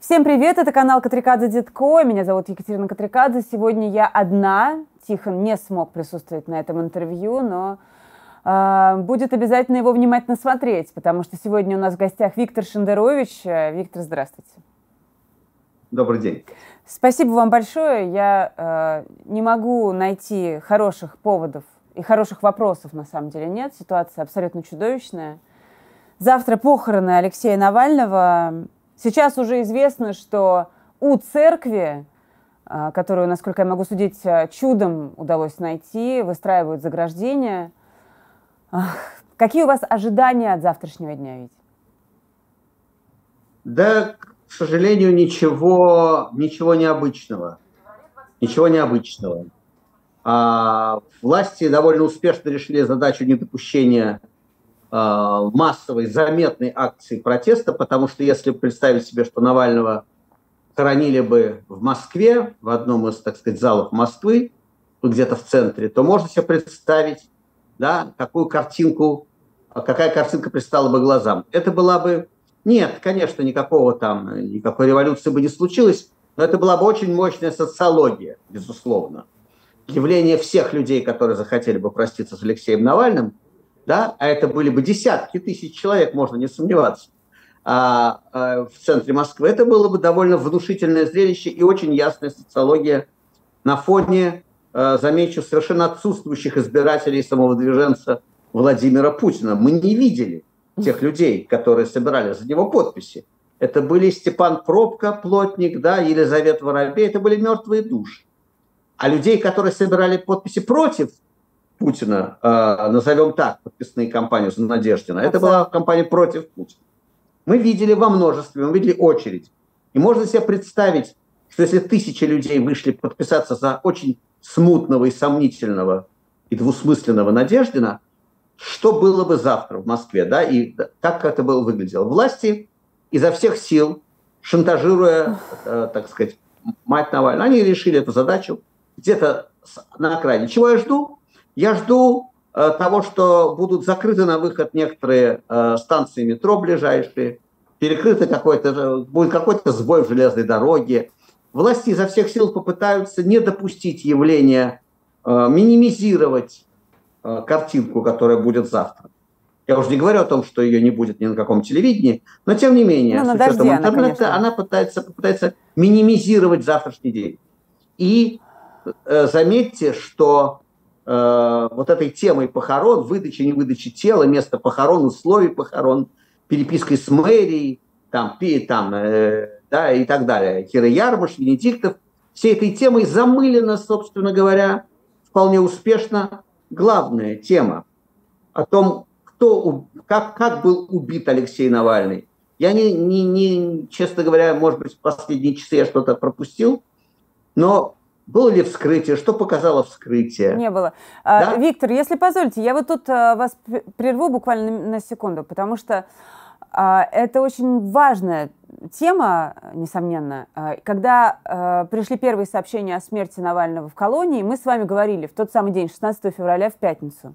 Всем привет, это канал Катрикадзе Дедко, меня зовут Екатерина Катрикадзе. Сегодня я одна, Тихон не смог присутствовать на этом интервью, но э, будет обязательно его внимательно смотреть, потому что сегодня у нас в гостях Виктор Шендерович. Виктор, здравствуйте. Добрый день. Спасибо вам большое. Я э, не могу найти хороших поводов и хороших вопросов, на самом деле, нет. Ситуация абсолютно чудовищная. Завтра похороны Алексея Навального. Сейчас уже известно, что у церкви, а, которую, насколько я могу судить, а, чудом удалось найти, выстраивают заграждения. Какие у вас ожидания от завтрашнего дня, Вить? Да, к сожалению, ничего, ничего необычного. Ничего необычного. А власти довольно успешно решили задачу недопущения массовой, заметной акции протеста, потому что если представить себе, что Навального хоронили бы в Москве, в одном из, так сказать, залов Москвы, где-то в центре, то можно себе представить, да, какую картинку, какая картинка предстала бы глазам. Это была бы... Нет, конечно, никакого там, никакой революции бы не случилось, но это была бы очень мощная социология, безусловно. Явление всех людей, которые захотели бы проститься с Алексеем Навальным – да, а это были бы десятки тысяч человек, можно не сомневаться, а, а, в центре Москвы, это было бы довольно внушительное зрелище и очень ясная социология на фоне, а, замечу, совершенно отсутствующих избирателей самого движенца Владимира Путина. Мы не видели тех людей, которые собирали за него подписи. Это были Степан Пробка, плотник, да, Елизавета Воробей, это были мертвые души. А людей, которые собирали подписи против Путина, э, назовем так, подписные кампанию за Надеждина, это была кампания против Путина. Мы видели во множестве, мы видели очередь. И можно себе представить, что если тысячи людей вышли подписаться за очень смутного и сомнительного и двусмысленного Надеждина, что было бы завтра в Москве, да, и как это было выглядело. Власти изо всех сил, шантажируя, э, так сказать, мать Навального, они решили эту задачу где-то на окраине. Чего я жду? Я жду э, того, что будут закрыты на выход некоторые э, станции метро ближайшие, перекрыты какой-то, будет какой-то сбой в железной дороге. Власти изо всех сил попытаются не допустить явления, э, минимизировать э, картинку, которая будет завтра. Я уже не говорю о том, что ее не будет ни на каком телевидении, но тем не менее, ну, с учетом интернета, она, она пытается, пытается минимизировать завтрашний день. И э, заметьте, что э, вот этой темой похорон, выдачи, не выдачи тела, место похорон, условий похорон, перепиской с мэрией, там, пи, там, э, да, и так далее. Кира Ярмаш, Венедиктов. Всей этой темой замылена, собственно говоря, вполне успешно главная тема о том, кто, как, как был убит Алексей Навальный. Я не, не, не, честно говоря, может быть, в последние часы я что-то пропустил, но было ли вскрытие? Что показало вскрытие? Не было. А, да? Виктор, если позволите, я вот тут а, вас прерву буквально на секунду, потому что а, это очень важная тема, несомненно. Когда пришли первые сообщения о смерти Навального в колонии, мы с вами говорили в тот самый день, 16 февраля, в пятницу.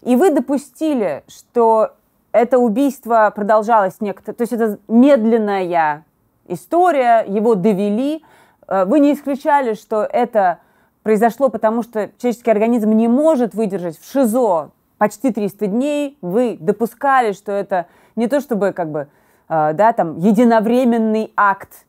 И вы допустили, что это убийство продолжалось некто, то есть это медленная история, его довели, вы не исключали, что это произошло потому, что человеческий организм не может выдержать в ШИЗО почти 300 дней. Вы допускали, что это не то чтобы как бы, э, да, там, единовременный акт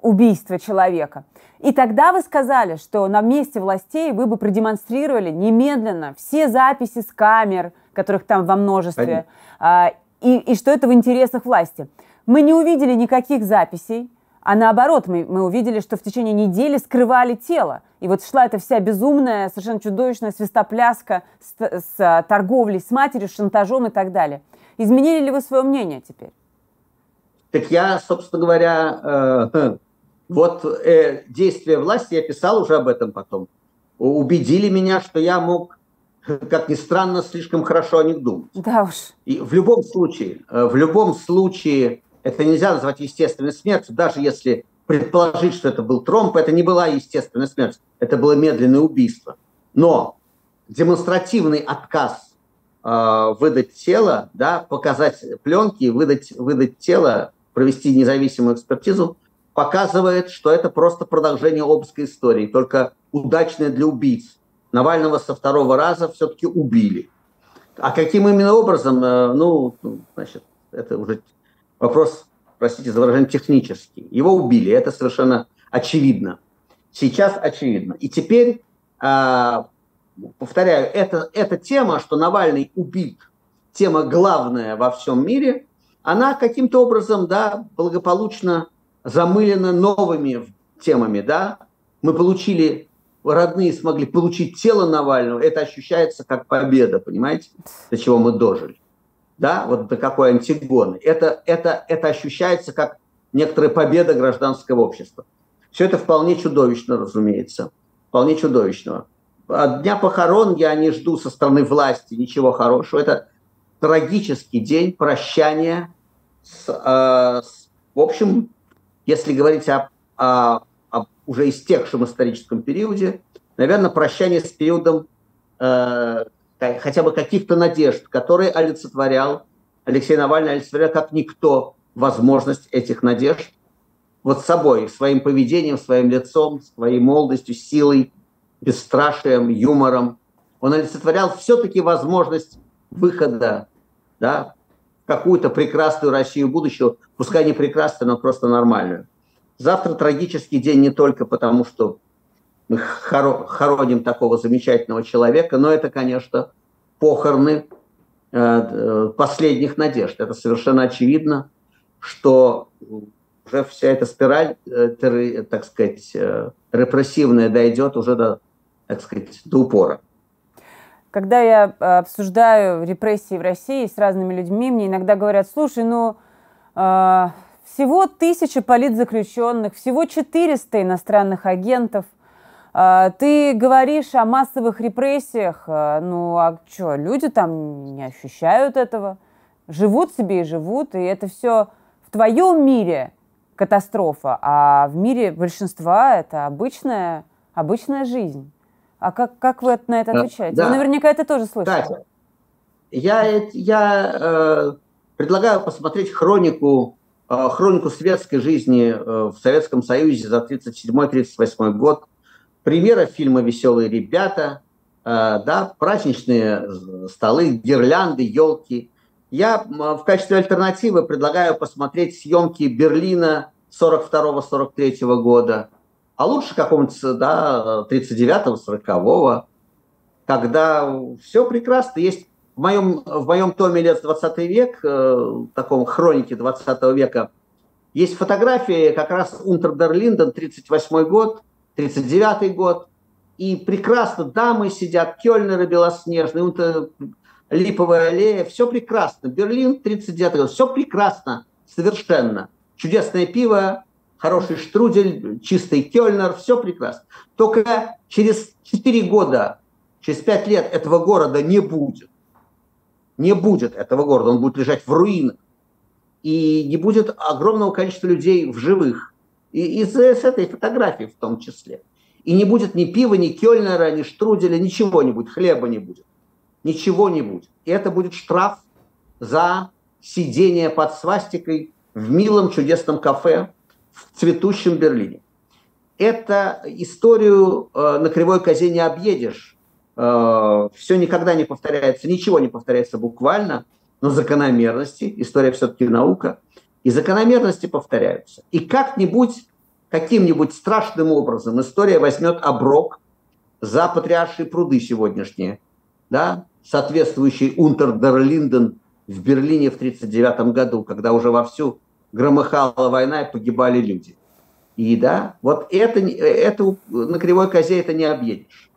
убийства человека. И тогда вы сказали, что на месте властей вы бы продемонстрировали немедленно все записи с камер, которых там во множестве, а, и, и что это в интересах власти. Мы не увидели никаких записей, а наоборот, мы, мы увидели, что в течение недели скрывали тело. И вот шла эта вся безумная, совершенно чудовищная свистопляска с, с а, торговлей с матерью, с шантажом и так далее. Изменили ли вы свое мнение теперь? Так я, собственно говоря, э, вот э, действия власти, я писал уже об этом потом, убедили меня, что я мог, как ни странно, слишком хорошо о них думать. Да уж. И в любом случае, э, в любом случае, это нельзя назвать естественной смертью, даже если предположить, что это был тромб, это не была естественная смерть, это было медленное убийство. Но демонстративный отказ э, выдать тело, да, показать пленки, выдать, выдать тело, провести независимую экспертизу, показывает, что это просто продолжение обской истории, только удачное для убийц. Навального со второго раза все-таки убили. А каким именно образом, э, ну, значит, это уже вопрос, простите за выражение, технический. Его убили, это совершенно очевидно. Сейчас очевидно. И теперь, а, повторяю, это, эта тема, что Навальный убит, тема главная во всем мире, она каким-то образом, да, благополучно замылена новыми темами, да. Мы получили, родные смогли получить тело Навального, это ощущается как победа, понимаете, до чего мы дожили. Да, вот до какой антигоны. Это, это, это ощущается как некоторая победа гражданского общества. Все это вполне чудовищно, разумеется. Вполне чудовищного. От дня похорон я не жду со стороны власти ничего хорошего. Это трагический день прощания с, э, с в общем, если говорить о, о, о уже истекшем историческом периоде, наверное, прощание с периодом э, хотя бы каких-то надежд, которые олицетворял Алексей Навальный, олицетворял как никто возможность этих надежд вот собой, своим поведением, своим лицом, своей молодостью, силой, бесстрашием, юмором. Он олицетворял все-таки возможность выхода да, в какую-то прекрасную Россию будущего, пускай не прекрасную, но просто нормальную. Завтра трагический день не только потому, что мы хороним такого замечательного человека, но это, конечно, похороны э, э, последних надежд. Это совершенно очевидно, что уже вся эта спираль, э, так сказать, репрессивная дойдет уже до, так сказать, до упора. Когда я обсуждаю репрессии в России с разными людьми, мне иногда говорят, слушай, ну, всего тысяча политзаключенных, всего 400 иностранных агентов. Э, ты говоришь о массовых репрессиях, э, ну, а что, люди там не ощущают этого, живут себе и живут, и это все в твоем мире – катастрофа, а в мире большинства это обычная, обычная жизнь. А как, как вы на это отвечаете? Да. Вы наверняка это тоже слышали. Кстати, я, я э, предлагаю посмотреть хронику, э, хронику светской жизни э, в Советском Союзе за 37-38 год. Примеры фильма «Веселые ребята», э, да, праздничные столы, гирлянды, елки – я в качестве альтернативы предлагаю посмотреть съемки Берлина 42-43 года, а лучше какого-нибудь да, 39-40, когда все прекрасно. Есть в моем, в моем томе «Лет 20 век», э, таком хронике 20 века, есть фотографии как раз Унтердерлинден, 38 год, 39 год, и прекрасно дамы сидят, кёльнеры белоснежные, Липовая аллея, все прекрасно. Берлин, 39 год, все прекрасно, совершенно. Чудесное пиво, хороший штрудель, чистый кёльнер, все прекрасно. Только через 4 года, через 5 лет этого города не будет. Не будет этого города, он будет лежать в руинах. И не будет огромного количества людей в живых. И из этой фотографии в том числе. И не будет ни пива, ни кёльнера, ни штруделя, ничего не будет, хлеба не будет ничего не будет. И это будет штраф за сидение под свастикой в милом чудесном кафе в цветущем Берлине. Это историю э, на кривой козе не объедешь. Э, все никогда не повторяется, ничего не повторяется буквально, но закономерности, история все-таки наука, и закономерности повторяются. И как-нибудь, каким-нибудь страшным образом история возьмет оброк за патриаршие пруды сегодняшние, да, соответствующий Унтердерлинден в Берлине в 1939 году, когда уже вовсю громыхала война и погибали люди. И да, вот это, это на кривой козе это не объедешь.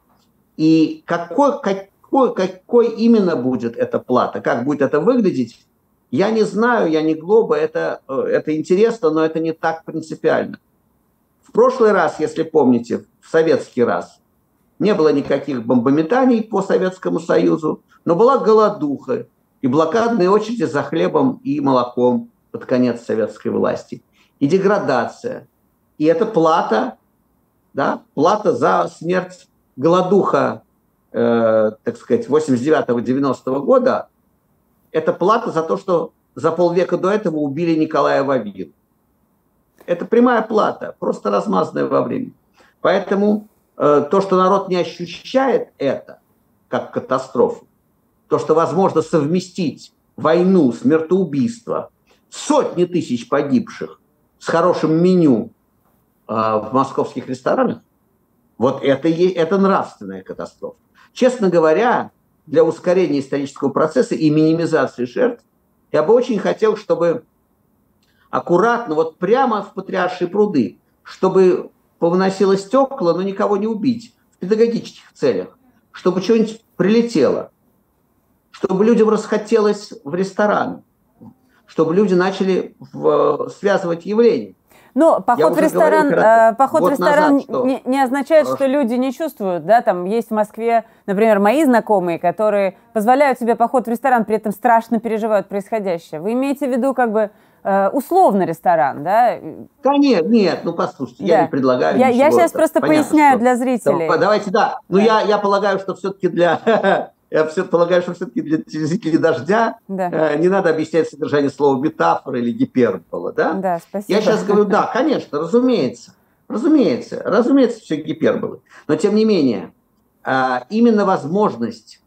И какой, какой, какой именно будет эта плата, как будет это выглядеть, я не знаю, я не глоба, это, это интересно, но это не так принципиально. В прошлый раз, если помните, в советский раз, не было никаких бомбометаний по Советскому Союзу, но была голодуха и блокадные очереди за хлебом и молоком под конец советской власти, и деградация. И это плата, да, плата за смерть голодуха, э, так сказать, 89-90 года, это плата за то, что за полвека до этого убили Николая Вавилова. Это прямая плата, просто размазанная во времени. Поэтому э, то, что народ не ощущает это как катастрофу, то, что возможно совместить войну, смертоубийство, сотни тысяч погибших с хорошим меню э, в московских ресторанах, вот это, это нравственная катастрофа. Честно говоря, для ускорения исторического процесса и минимизации жертв, я бы очень хотел, чтобы аккуратно, вот прямо в Патриаршие пруды, чтобы повыносило стекла, но никого не убить в педагогических целях, чтобы что-нибудь прилетело, чтобы людям расхотелось в ресторан, чтобы люди начали в, связывать явления. Но поход в ресторан, говорил, э, поход в ресторан назад, не, не означает, что люди не чувствуют, да, там есть в Москве, например, мои знакомые, которые позволяют себе поход в ресторан, при этом страшно переживают происходящее. Вы имеете в виду как бы э, условно ресторан, да? Конечно, нет, ну послушайте, да. я не предлагаю Я, я сейчас просто Понятно, поясняю что... для зрителей. Давайте, да. Ну да. я, я полагаю, что все-таки для я все полагаю, что все-таки для телезрителей «Дождя» да. э, не надо объяснять содержание слова метафора или гипербола, да? Да, спасибо. Я сейчас говорю, да, конечно, разумеется, разумеется, разумеется, все гиперболы. Но, тем не менее, э, именно возможность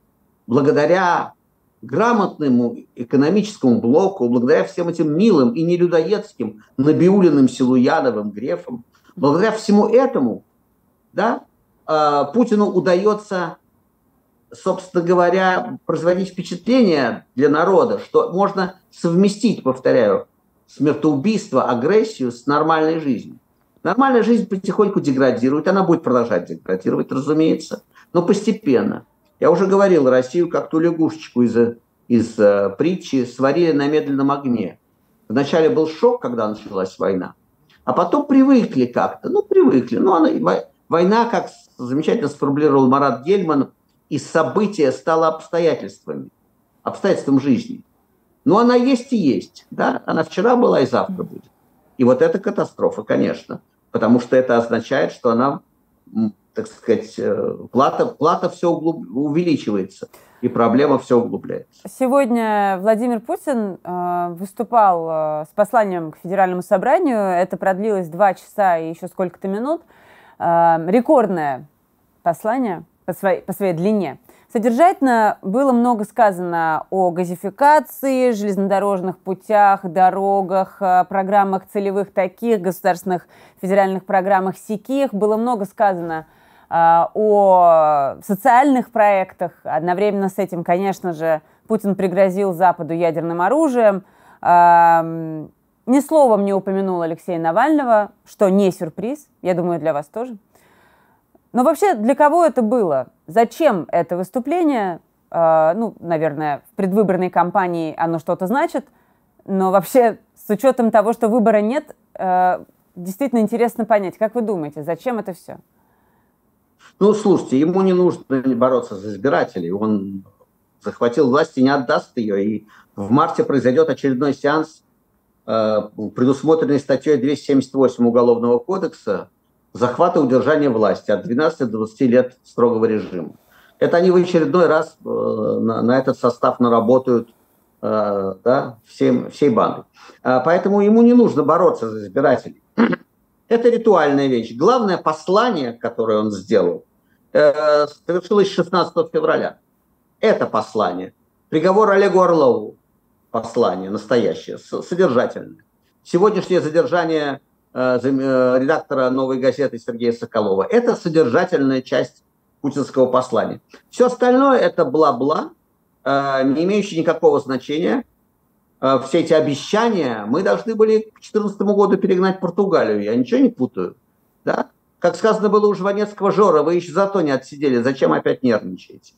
благодаря грамотному экономическому блоку, благодаря всем этим милым и нелюдоедским Набиулиным, Силуяновым, Грефам, благодаря всему этому, да, э, Путину удается собственно говоря, производить впечатление для народа, что можно совместить, повторяю, смертоубийство, агрессию с нормальной жизнью. Нормальная жизнь потихоньку деградирует, она будет продолжать деградировать, разумеется, но постепенно. Я уже говорил, Россию как ту лягушечку из, из uh, притчи сварили на медленном огне. Вначале был шок, когда началась война, а потом привыкли как-то, ну привыкли. Ну, она, война, как замечательно сформулировал Марат Гельман, из события стало обстоятельствами, обстоятельством жизни. Но она есть и есть. Да? Она вчера была и завтра будет. И вот это катастрофа, конечно. Потому что это означает, что она, так сказать, э, плата, плата все углуб... увеличивается. И проблема все углубляется. Сегодня Владимир Путин э, выступал э, с посланием к Федеральному собранию. Это продлилось два часа и еще сколько-то минут. Рекордное послание по своей, по своей длине. Содержательно было много сказано о газификации, железнодорожных путях, дорогах, э, программах целевых таких, государственных федеральных программах сяких. Было много сказано э, о социальных проектах. Одновременно с этим, конечно же, Путин пригрозил Западу ядерным оружием. Э, ни словом не упомянул Алексея Навального, что не сюрприз, я думаю, для вас тоже. Но вообще, для кого это было? Зачем это выступление? Э, ну, наверное, в предвыборной кампании оно что-то значит, но вообще, с учетом того, что выбора нет, э, действительно интересно понять, как вы думаете, зачем это все? Ну, слушайте, ему не нужно бороться за избирателей. Он захватил власть и не отдаст ее. И в марте произойдет очередной сеанс, э, предусмотренный статьей 278 Уголовного кодекса, захвата и удержания власти от 12 до 20 лет строгого режима. Это они в очередной раз э, на, на этот состав наработают э, да, всем, всей бандой. Э, поэтому ему не нужно бороться за избирателей. Это ритуальная вещь. Главное послание, которое он сделал, э, совершилось 16 февраля. Это послание. Приговор Олегу Орлову. Послание настоящее, содержательное. Сегодняшнее задержание редактора «Новой газеты» Сергея Соколова. Это содержательная часть путинского послания. Все остальное – это бла-бла, э, не имеющее никакого значения. Все эти обещания мы должны были к 2014 году перегнать Португалию. Я ничего не путаю. Да? Как сказано было у Жванецкого Жора, вы еще зато не отсидели, зачем опять нервничаете?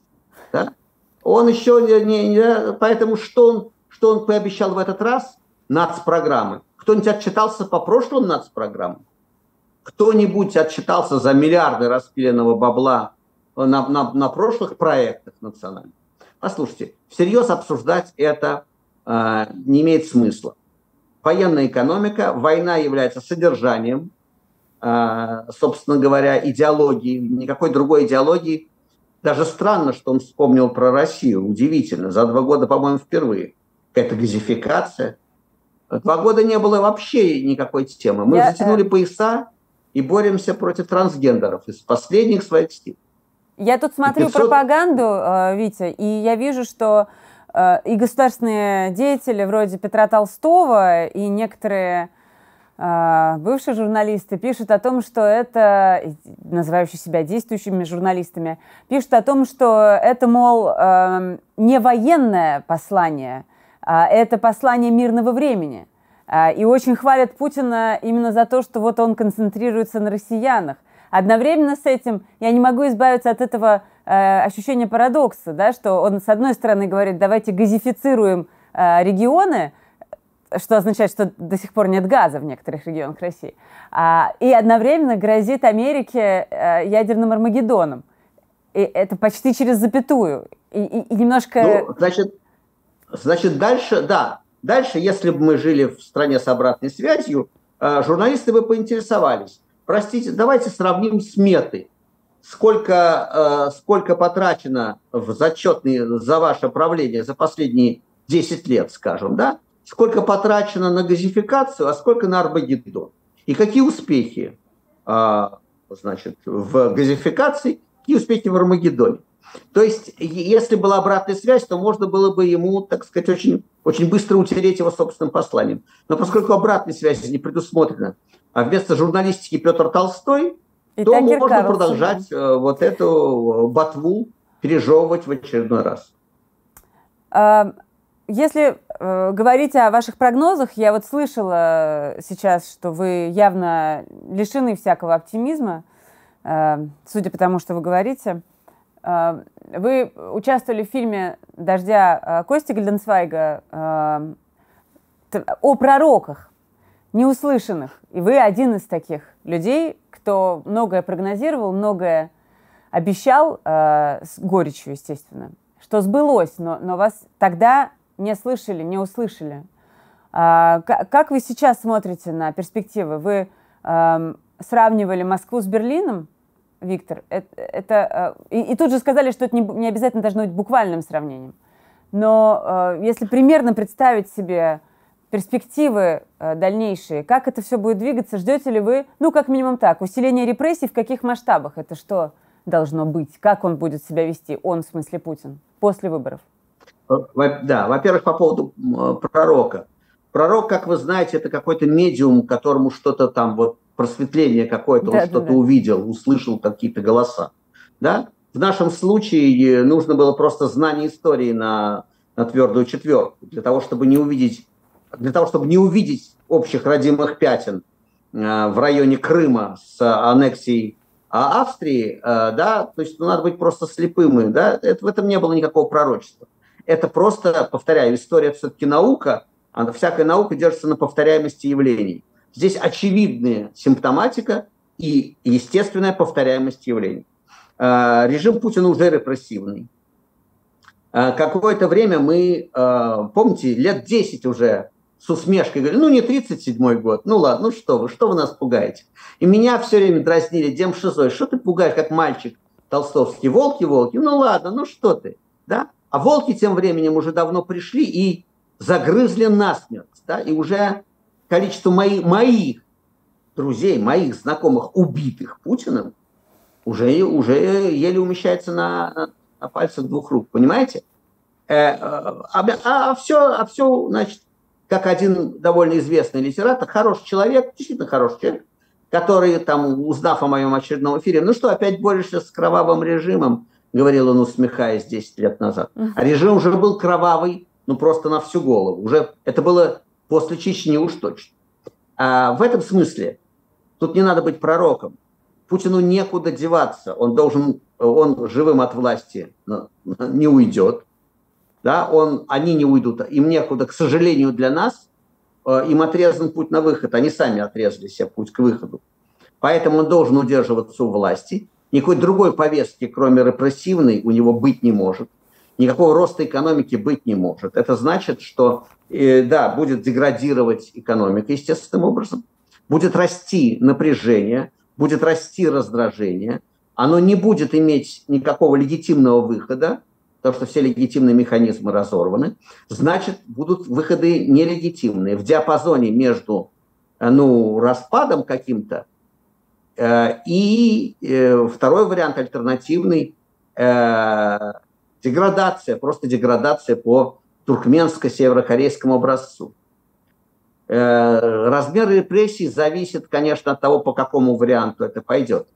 Да? Он еще не, не... Поэтому что он, что он пообещал в этот раз? Нацпрограммы. Кто-нибудь отчитался по прошлым нацпрограммам? Кто-нибудь отчитался за миллиарды распиленного бабла на, на, на прошлых проектах национальных? Послушайте, всерьез обсуждать это э, не имеет смысла. Военная экономика, война является содержанием, э, собственно говоря, идеологии, никакой другой идеологии. Даже странно, что он вспомнил про Россию, удивительно, за два года, по-моему, впервые. Это газификация – Два года не было вообще никакой темы. Мы Я, затянули э... пояса и боремся против трансгендеров из последних своих сил. Я тут смотрю 500... пропаганду, э, Витя, и я вижу, что э, и государственные деятели вроде Петра Толстого, и некоторые бывшие журналисты пишут о том, что это, называющие себя действующими журналистами, пишут о том, что это, мол, не военное послание, это послание мирного времени. И очень хвалят Путина именно за то, что вот он концентрируется на россиянах. Одновременно с этим я не могу избавиться от этого э, ощущения парадокса, да, что он, с одной стороны, говорит, давайте газифицируем э, регионы, что означает, что до сих пор нет газа в некоторых регионах России, а, и одновременно грозит Америке э, ядерным Армагеддоном. И это почти через запятую. И, и, и немножко... Ну, значит, значит, дальше, да, дальше, если бы мы жили в стране с обратной связью, э, журналисты бы поинтересовались, Простите, давайте сравним сметы. Сколько, э, сколько потрачено в зачетные за ваше правление за последние 10 лет, скажем, да? Сколько потрачено на газификацию, а сколько на Арбагеддон? И какие успехи э, значит, в газификации, какие успехи в Армагеддоне? То есть, если была обратная связь, то можно было бы ему, так сказать, очень, очень быстро утереть его собственным посланием. Но поскольку обратной связи не предусмотрено, а вместо журналистики Петр Толстой, и то можно Карлсон. продолжать э, вот эту ботву пережевывать в очередной раз. А, если э, говорить о ваших прогнозах, я вот слышала сейчас, что вы явно лишены всякого оптимизма, э, судя по тому, что вы говорите. Э, вы участвовали в фильме «Дождя» э, Кости Гальденсвайга э, о пророках неуслышанных. И вы один из таких людей, кто многое прогнозировал, многое обещал, с горечью, естественно, что сбылось, но, но вас тогда не слышали, не услышали. А, как вы сейчас смотрите на перспективы? Вы сравнивали Москву с Берлином, Виктор? Это, это, э, и, и тут же сказали, что это не, не обязательно должно быть буквальным сравнением. Но э, если примерно представить себе перспективы э, дальнейшие, как это все будет двигаться, ждете ли вы, ну, как минимум так, усиление репрессий в каких масштабах, это что должно быть, как он будет себя вести, он, в смысле Путин, после выборов? Да, во-первых, по поводу пророка. Пророк, как вы знаете, это какой-то медиум, которому что-то там, вот просветление какое-то, да, он да, что-то да. увидел, услышал какие-то голоса. Да? В нашем случае нужно было просто знание истории на, на твердую четверку, для того, чтобы не увидеть для того, чтобы не увидеть общих родимых пятен э, в районе Крыма с аннексией а, Австрии, э, да, то есть ну, надо быть просто слепым, да, это, в этом не было никакого пророчества. Это просто, повторяю, история все-таки наука, а всякая наука держится на повторяемости явлений. Здесь очевидная симптоматика и естественная повторяемость явлений. Э, режим Путина уже репрессивный. Какое-то время мы, помните, лет 10 уже с усмешкой говорю, ну не 37-й год, ну ладно, ну что вы, что вы нас пугаете? И меня все время дразнили демшизой, что ты пугаешь, как мальчик толстовский, волки, волки, ну ладно, ну что ты, да? А волки тем временем уже давно пришли и загрызли насмерть, да, и уже количество моих, моих друзей, моих знакомых, убитых Путиным, уже, уже еле умещается на, на пальцах двух рук, понимаете? Э, э, а, а, а, все, а все, значит, как один довольно известный литератор, хороший человек, действительно хороший человек, который, там, узнав о моем очередном эфире, ну что, опять борешься с кровавым режимом, говорил он, усмехаясь 10 лет назад. А режим уже был кровавый, ну просто на всю голову. Уже это было после Чечни уж точно. А в этом смысле тут не надо быть пророком. Путину некуда деваться. Он должен, он живым от власти не уйдет да, он, они не уйдут, им некуда, к сожалению для нас, э, им отрезан путь на выход, они сами отрезали себе путь к выходу. Поэтому он должен удерживаться у власти. Никакой другой повестки, кроме репрессивной, у него быть не может. Никакого роста экономики быть не может. Это значит, что, э, да, будет деградировать экономика естественным образом, будет расти напряжение, будет расти раздражение, оно не будет иметь никакого легитимного выхода, потому что все легитимные механизмы разорваны, значит, будут выходы нелегитимные в диапазоне между э, ну, распадом каким-то э, и второй вариант альтернативный деградация, просто деградация по туркменско-северокорейскому образцу. Э, размер репрессий зависит, конечно, от того, по какому варианту это пойдет.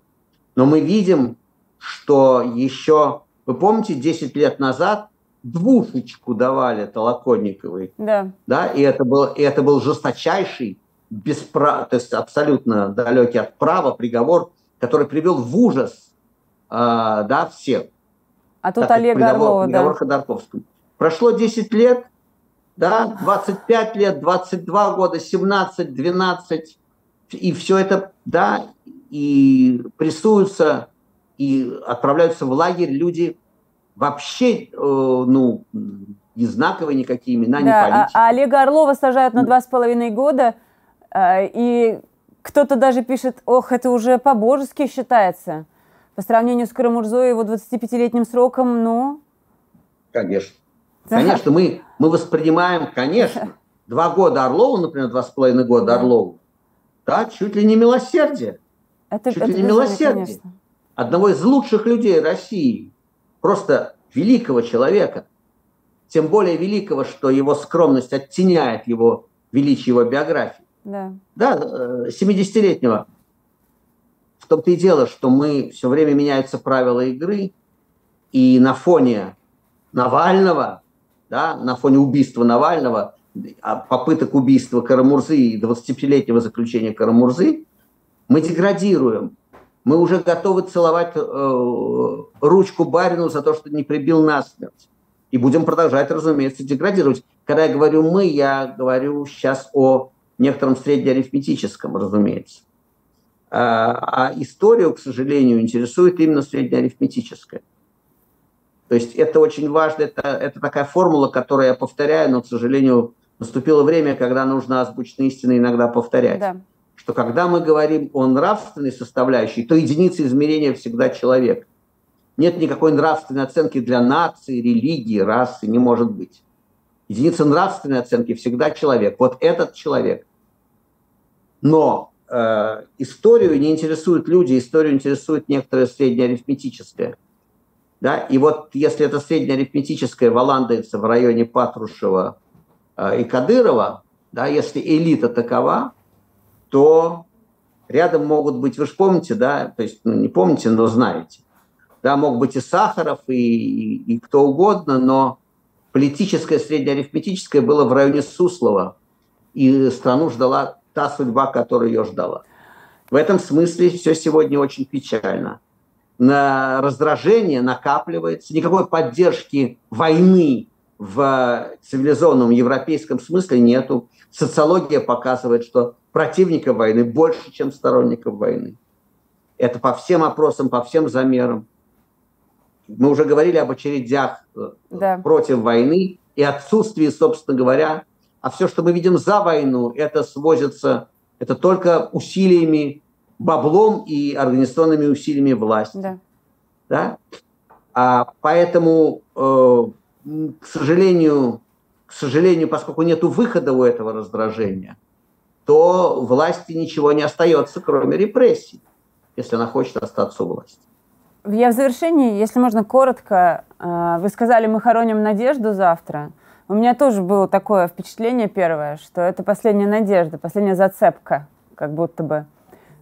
Но мы видим, что еще, вы помните, 10 лет назад двушечку давали Толоконниковой. Да. да и, это был, и это был жесточайший, бесправ, то есть абсолютно далекий от права приговор, который привел в ужас э, да, всех. А тут Олега приговор, Орлова, да. Ходорковскому. Прошло 10 лет, да, 25 лет, 22 года, 17, 12, и все это, да, и прессуются, и отправляются в лагерь люди вообще, э, ну, не знаковые никакие имена, да, не политики. А, а Олега Орлова сажают на два с половиной года, э, и кто-то даже пишет, ох, это уже по-божески считается. По сравнению с Карамурзой его 25-летним сроком, ну... Конечно. Конечно, мы, мы воспринимаем, конечно, два года Орлову, например, два с половиной года да. Орлову, да, чуть ли не милосердие. Это, чуть это ли не милосердие. Конечно. Одного из лучших людей России, просто великого человека, тем более великого, что его скромность оттеняет его величие его биографии. Да. Да, 70-летнего. Том-то и дело, что мы все время меняются правила игры, и на фоне Навального да, на фоне убийства Навального, а попыток убийства Карамурзы и 25-летнего заключения Карамурзы, мы деградируем. Мы уже готовы целовать э, ручку барину за то, что не прибил насмерть. И будем продолжать, разумеется, деградировать. Когда я говорю «мы», я говорю сейчас о некотором среднеарифметическом, разумеется. А, а историю, к сожалению, интересует именно среднеарифметическое. То есть это очень важно, это, это такая формула, которую я повторяю, но, к сожалению, наступило время, когда нужно озвученные истины иногда повторять. Да. Что когда мы говорим о нравственной составляющей, то единица измерения всегда человек. Нет никакой нравственной оценки для нации, религии, расы, не может быть. Единица нравственной оценки всегда человек. Вот этот человек. Но э, историю не интересуют люди, историю интересует некоторое среднеарифметическое. Да? И вот если это среднеарифметическое валандается в районе Патрушева э, и Кадырова, да, если элита такова, то рядом могут быть, вы же помните, да, то есть, ну, не помните, но знаете, да, мог быть и Сахаров, и, и, и кто угодно, но политическое среднеарифметическое было в районе Суслова, и страну ждала та судьба, которая ее ждала. В этом смысле все сегодня очень печально на раздражение накапливается, никакой поддержки войны в цивилизованном европейском смысле нету. Социология показывает, что противников войны больше, чем сторонников войны. Это по всем опросам, по всем замерам. Мы уже говорили об очередях э, да. против войны и отсутствии, собственно говоря. А все, что мы видим за войну, это свозится, это только усилиями баблом и организационными усилиями власти. Да. Да? А, поэтому, э, к сожалению, к сожалению, поскольку нет выхода у этого раздражения, то власти ничего не остается, кроме репрессий, если она хочет остаться у власти. Я в завершении, если можно коротко, э, вы сказали, мы хороним надежду завтра. У меня тоже было такое впечатление первое, что это последняя надежда, последняя зацепка, как будто бы.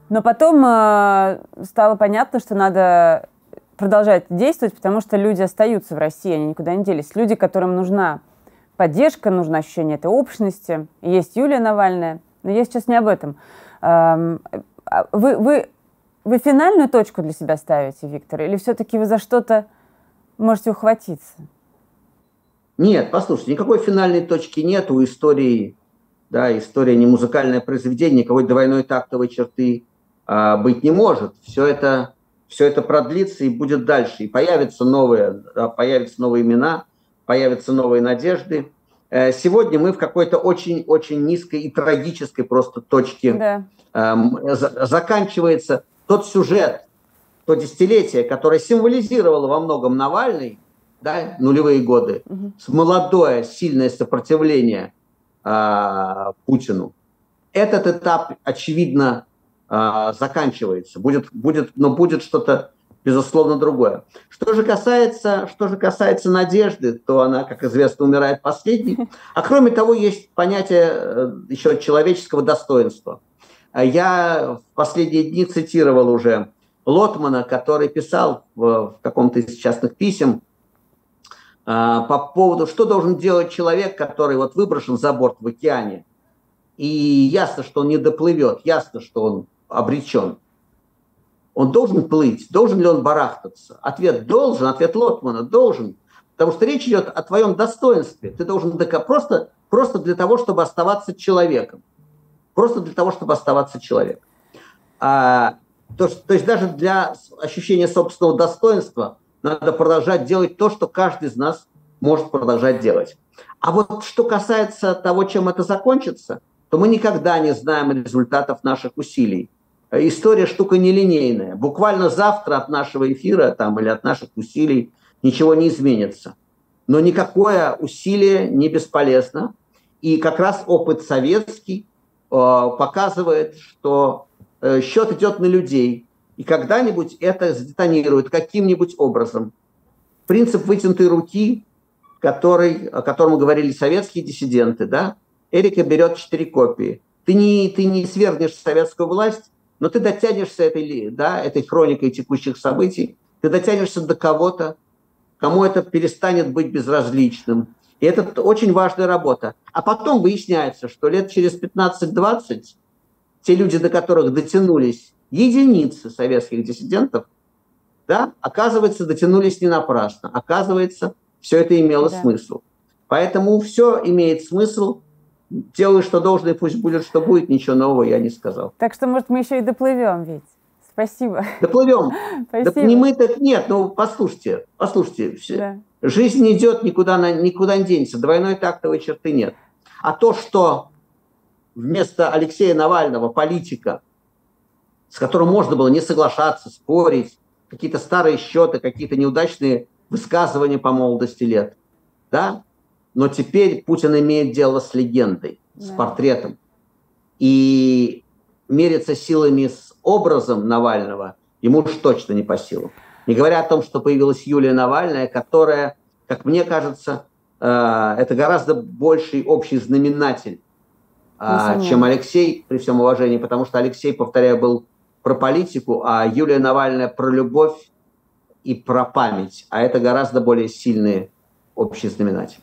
Но потом э, стало понятно, что надо продолжать действовать, потому что люди остаются в России, они никуда не делись. Люди, которым нужна поддержка, нужно ощущение этой общности. Есть Юлия Навальная, но я сейчас не об этом. А вы, вы, вы финальную точку для себя ставите, Виктор, или все-таки вы за что-то можете ухватиться? Нет, послушайте, никакой финальной точки нет у истории. Да, история не музыкальное произведение, никакой двойной тактовой черты а, быть не может. Все это, все это продлится и будет дальше. И появятся новые, да, появятся новые имена, появятся новые надежды. Э, сегодня мы в какой-то очень-очень низкой и трагической просто точке. Да. Эм, заканчивается тот сюжет, то десятилетие, которое символизировало во многом Навальный, да, нулевые годы, угу. молодое, сильное сопротивление э, Путину. Этот этап, очевидно, э, заканчивается. Будет, будет, но будет что-то, безусловно, другое. Что же, касается, что же касается надежды, то она, как известно, умирает последней. А кроме того, есть понятие э, еще человеческого достоинства. Я в последние дни цитировал уже Лотмана, который писал в, в каком-то из частных писем а, по поводу, что должен делать человек, который вот выброшен за борт в океане. И ясно, что он не доплывет, ясно, что он обречен. Он должен плыть, должен ли он барахтаться? Ответ должен, ответ Лотмана должен. Потому что речь идет о твоем достоинстве. Ты должен просто, просто для того, чтобы оставаться человеком. Просто для того, чтобы оставаться человеком. А, то, то есть даже для ощущения собственного достоинства надо продолжать делать то, что каждый из нас может продолжать делать. А вот что касается того, чем это закончится, то мы никогда не знаем результатов наших усилий. История штука нелинейная. Буквально завтра от нашего эфира там, или от наших усилий ничего не изменится. Но никакое усилие не бесполезно. И как раз опыт советский э, показывает, что э, счет идет на людей, и когда-нибудь это сдетонирует каким-нибудь образом. Принцип вытянутой руки, который, о котором говорили советские диссиденты, да, Эрика берет четыре копии. Ты не, ты не свергнешь советскую власть, но ты дотянешься этой, да, этой хроникой текущих событий, ты дотянешься до кого-то, кому это перестанет быть безразличным. И это очень важная работа. А потом выясняется, что лет через 15-20 те люди, до которых дотянулись единицы советских диссидентов, да, оказывается, дотянулись не напрасно. Оказывается, все это имело да. смысл. Поэтому все имеет смысл. Делай, что должно, и пусть будет, что будет. Ничего нового я не сказал. Так что, может, мы еще и доплывем ведь. Спасибо. Доплывем. Спасибо. Да, не мы так нет, ну послушайте, послушайте. Все. Да. Жизнь идет никуда, никуда не денется. Двойной тактовой черты нет. А то, что вместо Алексея Навального политика с которым можно было не соглашаться, спорить, какие-то старые счеты, какие-то неудачные высказывания по молодости лет. Да? Но теперь Путин имеет дело с легендой, да. с портретом. И мериться силами с образом Навального ему уж точно не по силам. Не говоря о том, что появилась Юлия Навальная, которая, как мне кажется, э, это гораздо больший общий знаменатель, э, чем Алексей, при всем уважении, потому что Алексей, повторяю, был про политику, а Юлия Навальная про любовь и про память. А это гораздо более сильные общие знаменатели.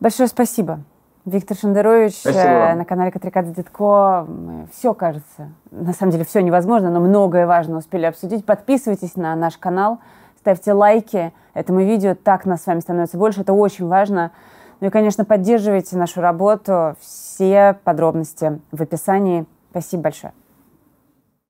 Большое спасибо. Виктор Шендерович э, на канале Катрикадзе Дедко. Все кажется. На самом деле все невозможно, но многое важно успели обсудить. Подписывайтесь на наш канал, ставьте лайки этому видео. Так нас с вами становится больше. Это очень важно. Ну и, конечно, поддерживайте нашу работу. Все подробности в описании. Спасибо большое.